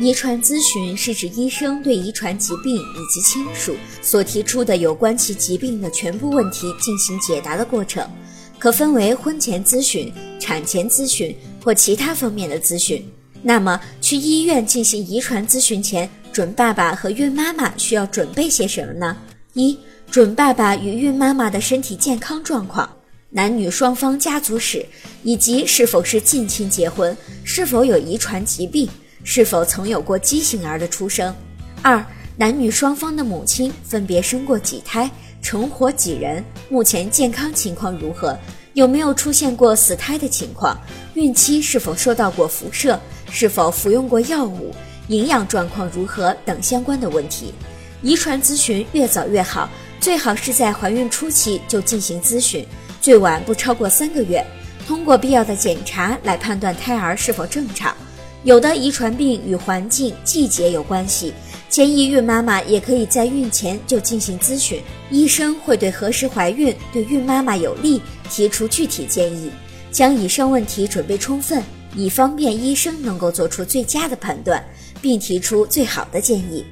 遗传咨询是指医生对遗传疾病以及亲属所提出的有关其疾病的全部问题进行解答的过程，可分为婚前咨询、产前咨询或其他方面的咨询。那么，去医院进行遗传咨询前，准爸爸和孕妈妈需要准备些什么呢？一、准爸爸与孕妈妈的身体健康状况、男女双方家族史，以及是否是近亲结婚、是否有遗传疾病。是否曾有过畸形儿的出生？二、男女双方的母亲分别生过几胎，成活几人？目前健康情况如何？有没有出现过死胎的情况？孕期是否受到过辐射？是否服用过药物？营养状况如何？等相关的问题。遗传咨询越早越好，最好是在怀孕初期就进行咨询，最晚不超过三个月，通过必要的检查来判断胎儿是否正常。有的遗传病与环境、季节有关系，建议孕妈妈也可以在孕前就进行咨询，医生会对何时怀孕对孕妈妈有利提出具体建议。将以上问题准备充分，以方便医生能够做出最佳的判断，并提出最好的建议。